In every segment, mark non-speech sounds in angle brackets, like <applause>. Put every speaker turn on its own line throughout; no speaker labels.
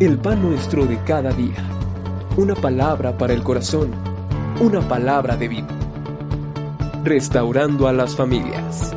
El pan nuestro de cada día. Una palabra para el corazón. Una palabra de vida. Restaurando a las familias.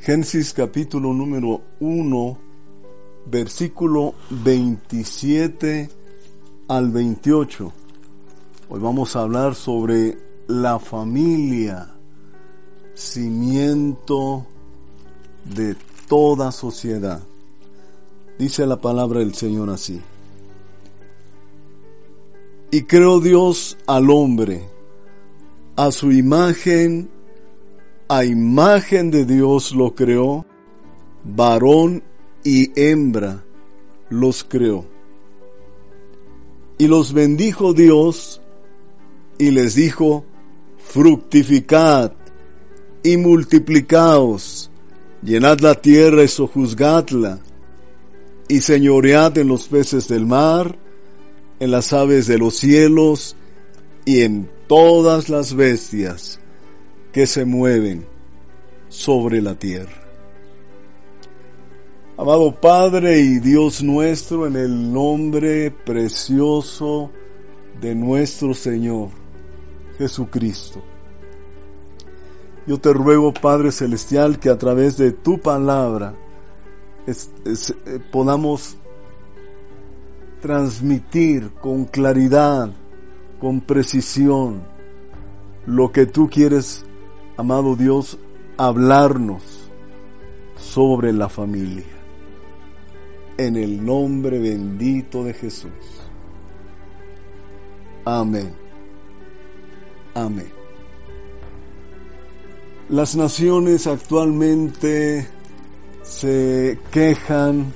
Génesis capítulo número 1, versículo 27 al 28. Hoy vamos a hablar sobre la familia, cimiento de toda sociedad. Dice la palabra del Señor así. Y creó Dios al hombre, a su imagen, a imagen de Dios lo creó, varón y hembra los creó. Y los bendijo Dios y les dijo, fructificad y multiplicaos, llenad la tierra y sojuzgadla, y señoread en los peces del mar, en las aves de los cielos y en todas las bestias que se mueven sobre la tierra. Amado Padre y Dios nuestro, en el nombre precioso de nuestro Señor Jesucristo. Yo te ruego, Padre Celestial, que a través de tu palabra eh, podamos transmitir con claridad, con precisión, lo que tú quieres, amado Dios, hablarnos sobre la familia. En el nombre bendito de Jesús. Amén. Amén. Las naciones actualmente se quejan,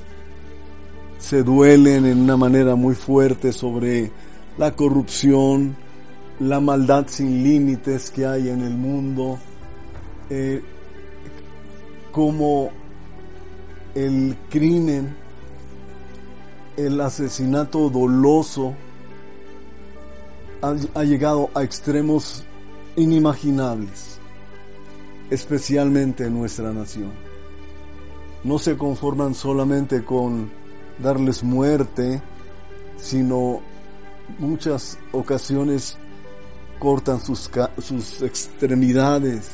se duelen en una manera muy fuerte sobre la corrupción, la maldad sin límites que hay en el mundo, eh, como el crimen, el asesinato doloso, ha, llegado a extremos inimaginables, especialmente en nuestra nación. No se conforman solamente con darles muerte, sino muchas ocasiones cortan sus, sus extremidades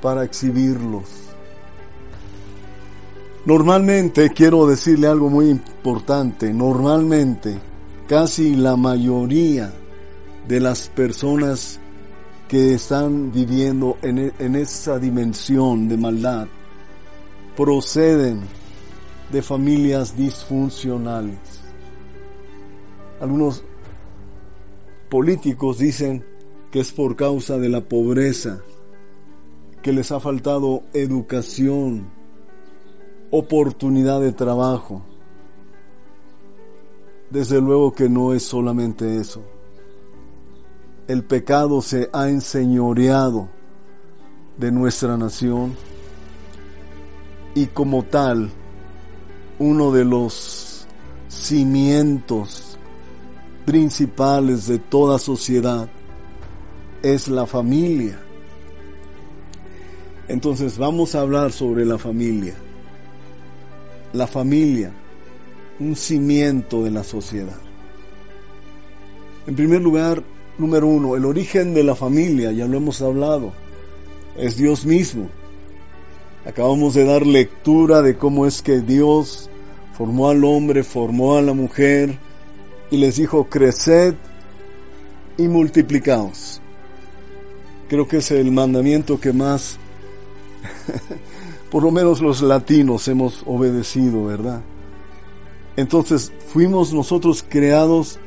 para exhibirlos. Normalmente, quiero decirle algo muy importante, normalmente casi la mayoría de las personas que están viviendo en, en esa dimensión de maldad proceden de familias disfuncionales. Algunos políticos dicen que es por causa de la pobreza, que les ha faltado educación, oportunidad de trabajo. Desde luego que no es solamente eso el pecado se ha enseñoreado de nuestra nación y como tal uno de los cimientos principales de toda sociedad es la familia. Entonces vamos a hablar sobre la familia. La familia, un cimiento de la sociedad. En primer lugar, Número uno, el origen de la familia, ya lo hemos hablado, es Dios mismo. Acabamos de dar lectura de cómo es que Dios formó al hombre, formó a la mujer y les dijo, creced y multiplicaos. Creo que es el mandamiento que más, <laughs> por lo menos los latinos, hemos obedecido, ¿verdad? Entonces fuimos nosotros creados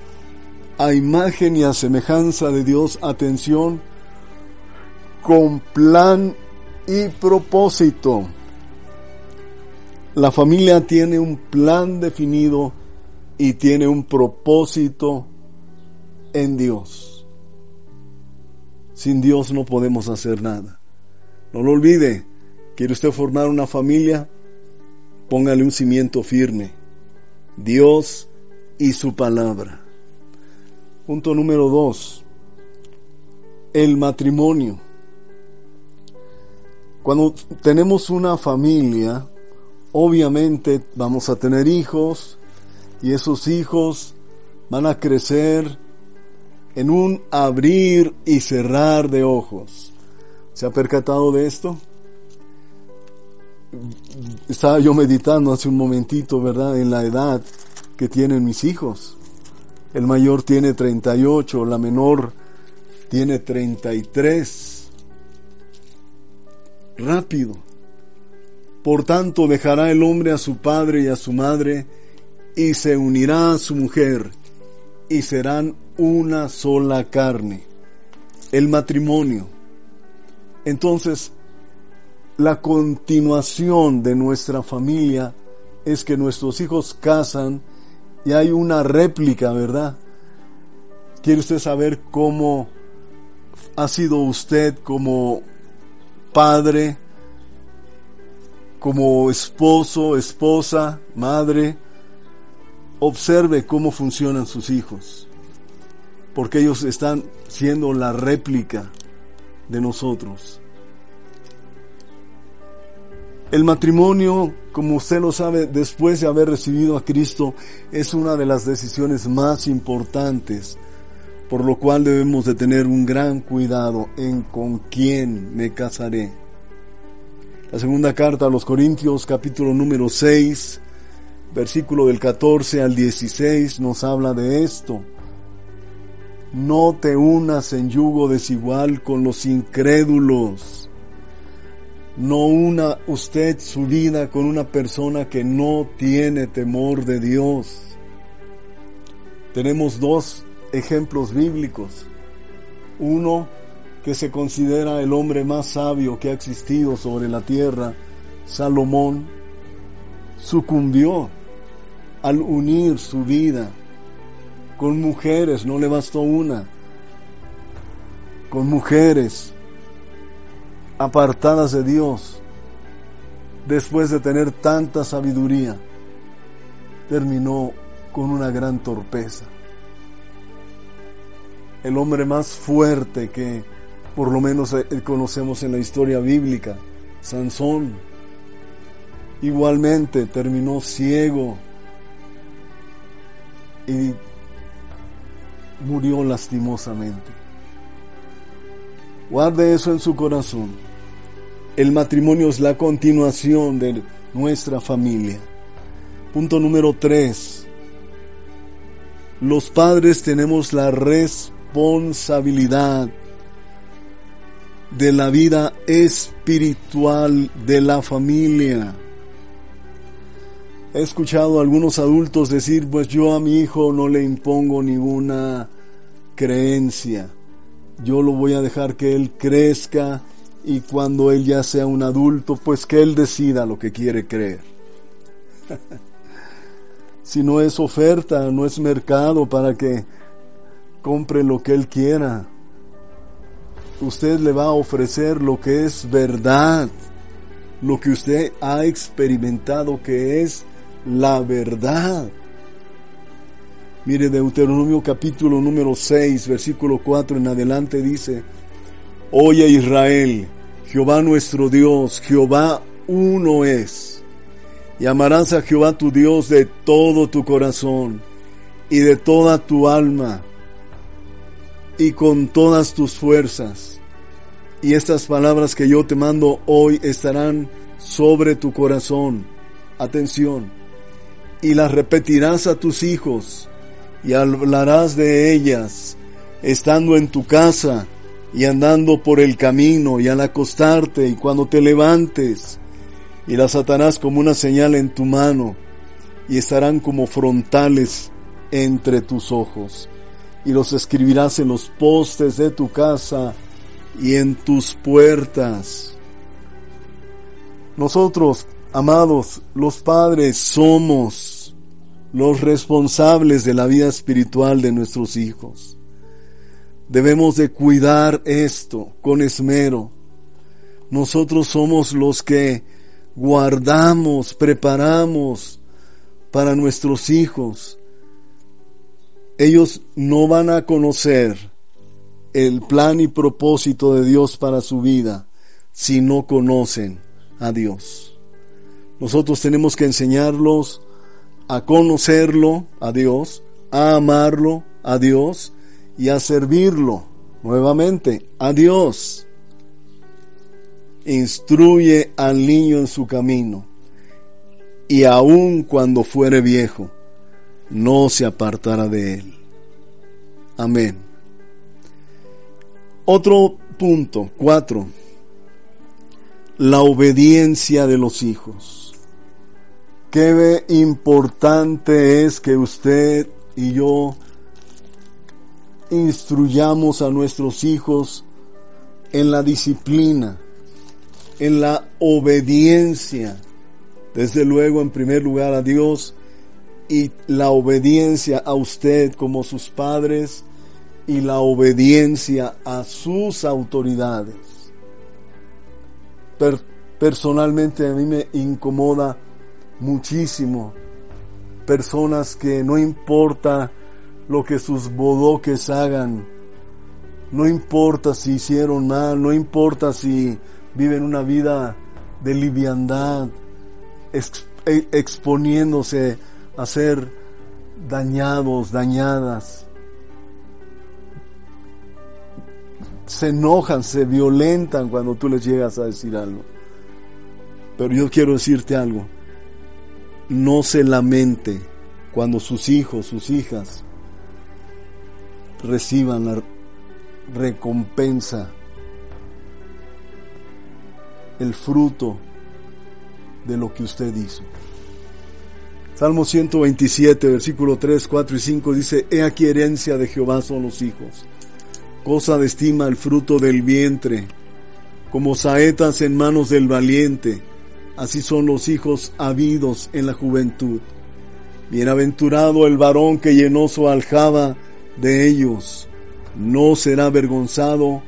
a imagen y a semejanza de Dios, atención, con plan y propósito. La familia tiene un plan definido y tiene un propósito en Dios. Sin Dios no podemos hacer nada. No lo olvide. ¿Quiere usted formar una familia? Póngale un cimiento firme. Dios y su palabra. Punto número dos, el matrimonio. Cuando tenemos una familia, obviamente vamos a tener hijos y esos hijos van a crecer en un abrir y cerrar de ojos. ¿Se ha percatado de esto? Estaba yo meditando hace un momentito, ¿verdad?, en la edad que tienen mis hijos. El mayor tiene 38, la menor tiene 33. Rápido. Por tanto, dejará el hombre a su padre y a su madre y se unirá a su mujer y serán una sola carne. El matrimonio. Entonces, la continuación de nuestra familia es que nuestros hijos casan y hay una réplica, ¿verdad? ¿Quiere usted saber cómo ha sido usted como padre, como esposo, esposa, madre? Observe cómo funcionan sus hijos, porque ellos están siendo la réplica de nosotros. El matrimonio, como usted lo sabe, después de haber recibido a Cristo, es una de las decisiones más importantes, por lo cual debemos de tener un gran cuidado en con quién me casaré. La segunda carta a los Corintios, capítulo número 6, versículo del 14 al 16, nos habla de esto. No te unas en yugo desigual con los incrédulos no una usted su vida con una persona que no tiene temor de Dios. Tenemos dos ejemplos bíblicos. Uno que se considera el hombre más sabio que ha existido sobre la tierra, Salomón, sucumbió al unir su vida con mujeres, no le bastó una, con mujeres apartadas de Dios, después de tener tanta sabiduría, terminó con una gran torpeza. El hombre más fuerte que por lo menos eh, conocemos en la historia bíblica, Sansón, igualmente terminó ciego y murió lastimosamente. Guarde eso en su corazón. El matrimonio es la continuación de nuestra familia. Punto número tres. Los padres tenemos la responsabilidad de la vida espiritual de la familia. He escuchado a algunos adultos decir, pues yo a mi hijo no le impongo ninguna creencia. Yo lo voy a dejar que él crezca y cuando él ya sea un adulto, pues que él decida lo que quiere creer. <laughs> si no es oferta, no es mercado para que compre lo que él quiera. Usted le va a ofrecer lo que es verdad, lo que usted ha experimentado que es la verdad. Mire Deuteronomio capítulo número 6, versículo 4 en adelante dice, Oye Israel, Jehová nuestro Dios, Jehová uno es. Y amarás a Jehová tu Dios de todo tu corazón y de toda tu alma y con todas tus fuerzas. Y estas palabras que yo te mando hoy estarán sobre tu corazón. Atención. Y las repetirás a tus hijos y hablarás de ellas estando en tu casa y andando por el camino y al acostarte y cuando te levantes, y las atarás como una señal en tu mano y estarán como frontales entre tus ojos y los escribirás en los postes de tu casa y en tus puertas. Nosotros, amados, los padres, somos los responsables de la vida espiritual de nuestros hijos. Debemos de cuidar esto con esmero. Nosotros somos los que guardamos, preparamos para nuestros hijos. Ellos no van a conocer el plan y propósito de Dios para su vida si no conocen a Dios. Nosotros tenemos que enseñarlos a conocerlo, a Dios, a amarlo, a Dios, y a servirlo nuevamente, a Dios. Instruye al niño en su camino, y aun cuando fuere viejo, no se apartará de él. Amén. Otro punto, cuatro, la obediencia de los hijos. Qué importante es que usted y yo instruyamos a nuestros hijos en la disciplina, en la obediencia, desde luego en primer lugar a Dios y la obediencia a usted como sus padres y la obediencia a sus autoridades. personalmente a mí me incomoda muchísimo personas que no importa lo que sus bodoques hagan, no importa si hicieron mal, no importa si viven una vida de liviandad, e, exponiéndose a ser dañados, dañadas. Se enojan, se violentan cuando tú les llegas a decir algo. Pero yo quiero decirte algo. No se lamente cuando sus hijos, sus hijas reciban la recompensa, el fruto de lo que usted hizo. Salmo 127, versículo 3, 4 y 5 dice, He aquí herencia de Jehová son los hijos, cosa de estima el fruto del vientre, como saetas en manos del valiente, así son los hijos habidos en la juventud. Bienaventurado el varón que llenó su aljaba de ellos, no será avergonzado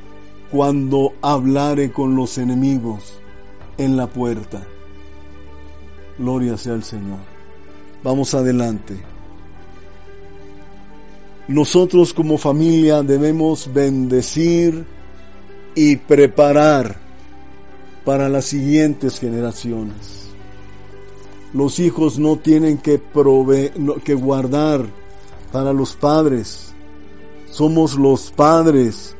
cuando hablare con los enemigos en la puerta. Gloria sea al Señor. Vamos adelante. Nosotros como familia debemos bendecir y preparar para las siguientes generaciones. Los hijos no tienen que, que guardar para los padres. Somos los padres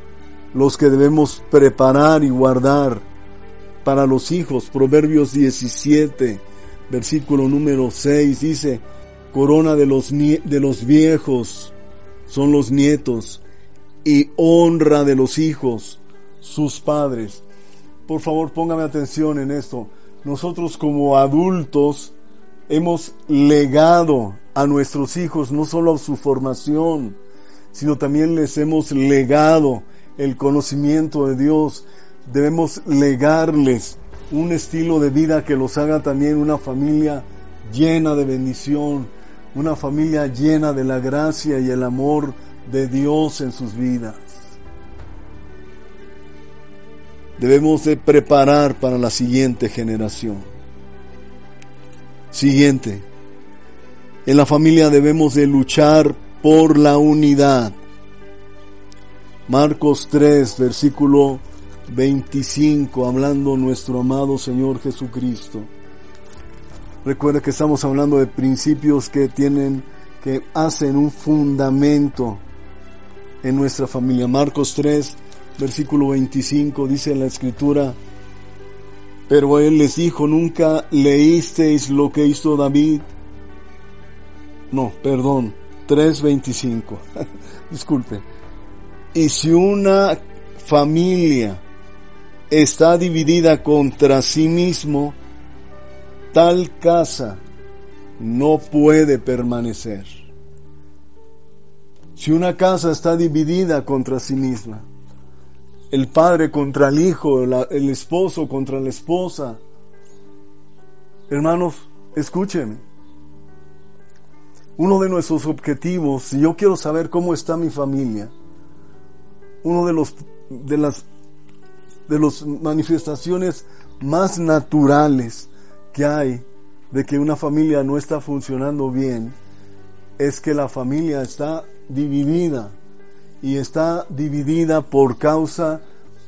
los que debemos preparar y guardar para los hijos. Proverbios 17 versículo número 6 dice, corona de los, de los viejos son los nietos y honra de los hijos sus padres. Por favor, póngame atención en esto. Nosotros como adultos hemos legado a nuestros hijos no solo su formación, sino también les hemos legado el conocimiento de Dios. Debemos legarles un estilo de vida que los haga también una familia llena de bendición, una familia llena de la gracia y el amor de Dios en sus vidas. Debemos de preparar para la siguiente generación. Siguiente. En la familia debemos de luchar por la unidad. Marcos 3, versículo 25, hablando nuestro amado Señor Jesucristo. Recuerda que estamos hablando de principios que tienen, que hacen un fundamento en nuestra familia. Marcos 3, versículo 25, dice la escritura, pero él les dijo, nunca leísteis lo que hizo David. No, perdón, 3.25, <laughs> disculpe. Y si una familia está dividida contra sí mismo, tal casa no puede permanecer. Si una casa está dividida contra sí misma, el padre contra el hijo, el esposo contra la esposa, hermanos, escúchenme. Uno de nuestros objetivos, si yo quiero saber cómo está mi familia, uno de los de las de las manifestaciones más naturales que hay de que una familia no está funcionando bien es que la familia está dividida y está dividida por causa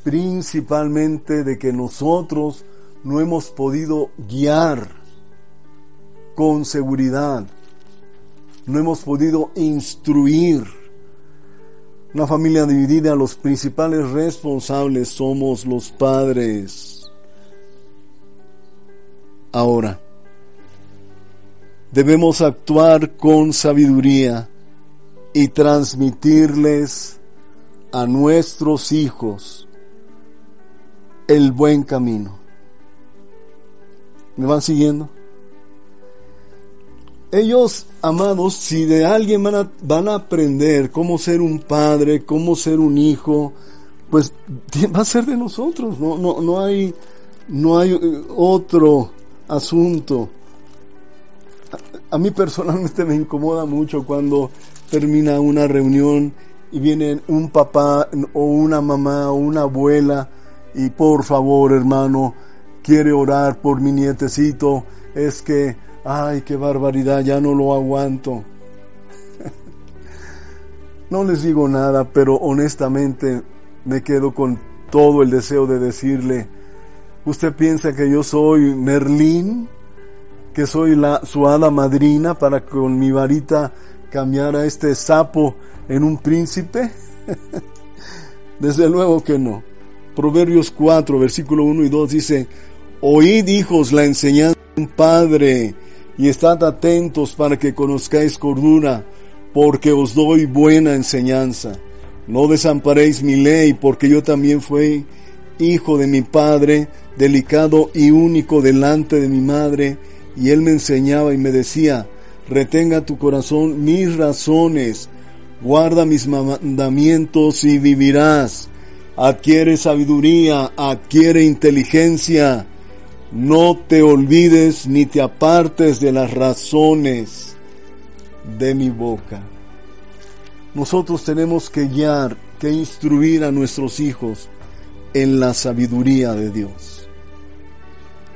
principalmente de que nosotros no hemos podido guiar con seguridad. No hemos podido instruir. Una familia dividida, los principales responsables somos los padres. Ahora, debemos actuar con sabiduría y transmitirles a nuestros hijos el buen camino. ¿Me van siguiendo? Ellos, amados, si de alguien van a, van a aprender cómo ser un padre, cómo ser un hijo, pues <laughs> va a ser de nosotros, no, no, no hay, no hay eh, otro asunto. A, a mí personalmente me incomoda mucho cuando termina una reunión y viene un papá o una mamá o una abuela y por favor hermano, quiere orar por mi nietecito, es que, ay, qué barbaridad, ya no lo aguanto. no les digo nada, pero honestamente me quedo con todo el deseo de decirle, ¿usted piensa que yo soy Merlín? ¿Que soy la, su hada madrina para con mi varita cambiar a este sapo en un príncipe? <laughs> Desde luego que no. Proverbios 4, versículo 1 y 2 dice, Oíd hijos la enseñanza de un padre y estad atentos para que conozcáis cordura, porque os doy buena enseñanza. No desamparéis mi ley, porque yo también fui hijo de mi padre, delicado y único delante de mi madre, y él me enseñaba y me decía, retenga tu corazón mis razones, guarda mis mandamientos y vivirás. Adquiere sabiduría, adquiere inteligencia. No te olvides ni te apartes de las razones de mi boca. Nosotros tenemos que guiar, que instruir a nuestros hijos en la sabiduría de Dios.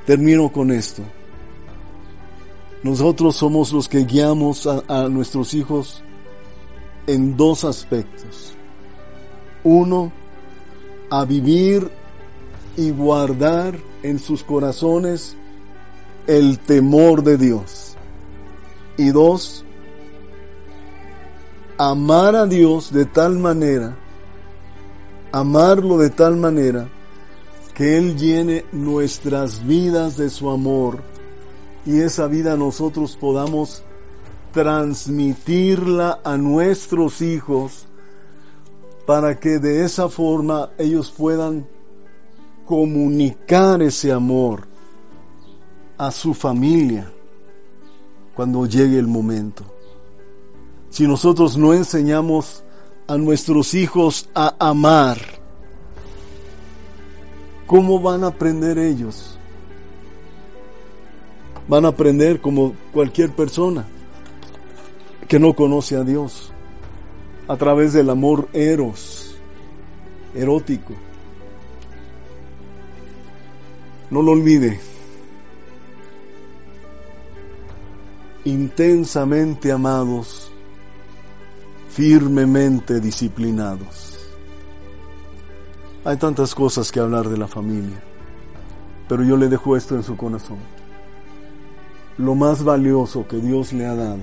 Termino con esto. Nosotros somos los que guiamos a, nuestros hijos en dos aspectos. Uno, a vivir y guardar en sus corazones el temor de Dios. Y dos, amar a Dios de tal manera, amarlo de tal manera, que Él llene nuestras vidas de su amor y esa vida nosotros podamos transmitirla a nuestros hijos para que de esa forma ellos puedan comunicar ese amor a su familia cuando llegue el momento. Si nosotros no enseñamos a nuestros hijos a amar, ¿cómo van a aprender ellos? Van a aprender como cualquier persona que no conoce a Dios, a través del amor eros, erótico. No lo olvide. Intensamente amados, firmemente disciplinados. Hay tantas cosas que hablar de la familia, pero yo le dejo esto en su corazón. Lo más valioso que Dios le ha dado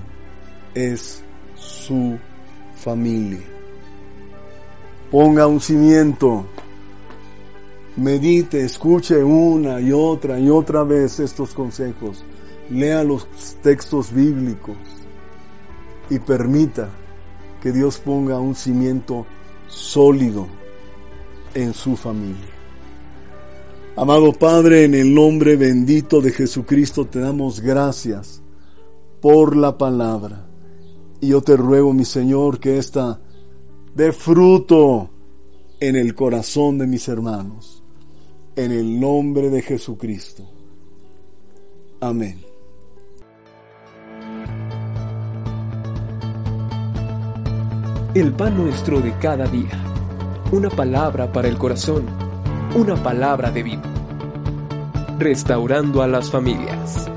es su familia. Ponga un cimiento medite, escuche una y otra y otra vez estos consejos, lea los textos bíblicos y permita que Dios ponga un cimiento sólido en su familia. Amado Padre, en el nombre bendito de Jesucristo te damos gracias por la palabra. Y yo te ruego, mi Señor, que esta dé fruto en el corazón de mis hermanos en el nombre de Jesucristo. Amén.
El pan nuestro de cada día. Una palabra para el corazón. Una palabra de vida. Restaurando a las familias.